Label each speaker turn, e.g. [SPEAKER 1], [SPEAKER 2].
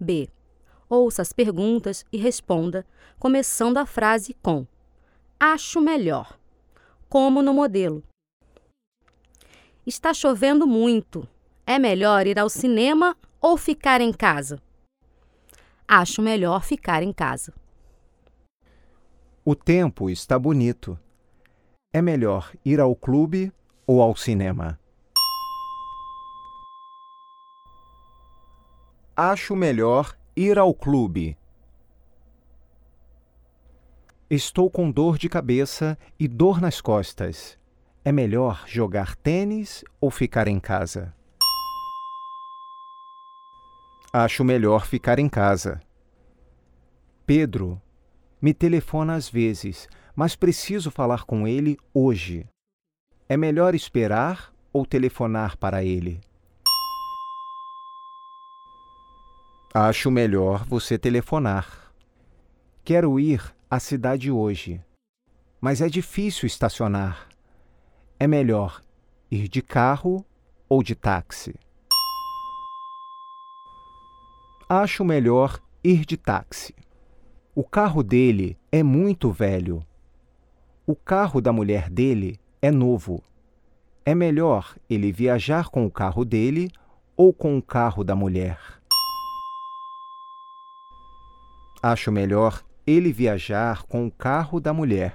[SPEAKER 1] B. Ouça as perguntas e responda, começando a frase com Acho melhor. Como no modelo. Está chovendo muito. É melhor ir ao cinema ou ficar em casa? Acho melhor ficar em casa.
[SPEAKER 2] O tempo está bonito. É melhor ir ao clube ou ao cinema? Acho melhor ir ao clube. Estou com dor de cabeça e dor nas costas. É melhor jogar tênis ou ficar em casa? Acho melhor ficar em casa. Pedro me telefona às vezes, mas preciso falar com ele hoje. É melhor esperar ou telefonar para ele? Acho melhor você telefonar. Quero ir à cidade hoje, mas é difícil estacionar. É melhor ir de carro ou de táxi? Acho melhor ir de táxi. O carro dele é muito velho. O carro da mulher dele é novo. É melhor ele viajar com o carro dele ou com o carro da mulher? Acho melhor ele viajar com o carro da mulher.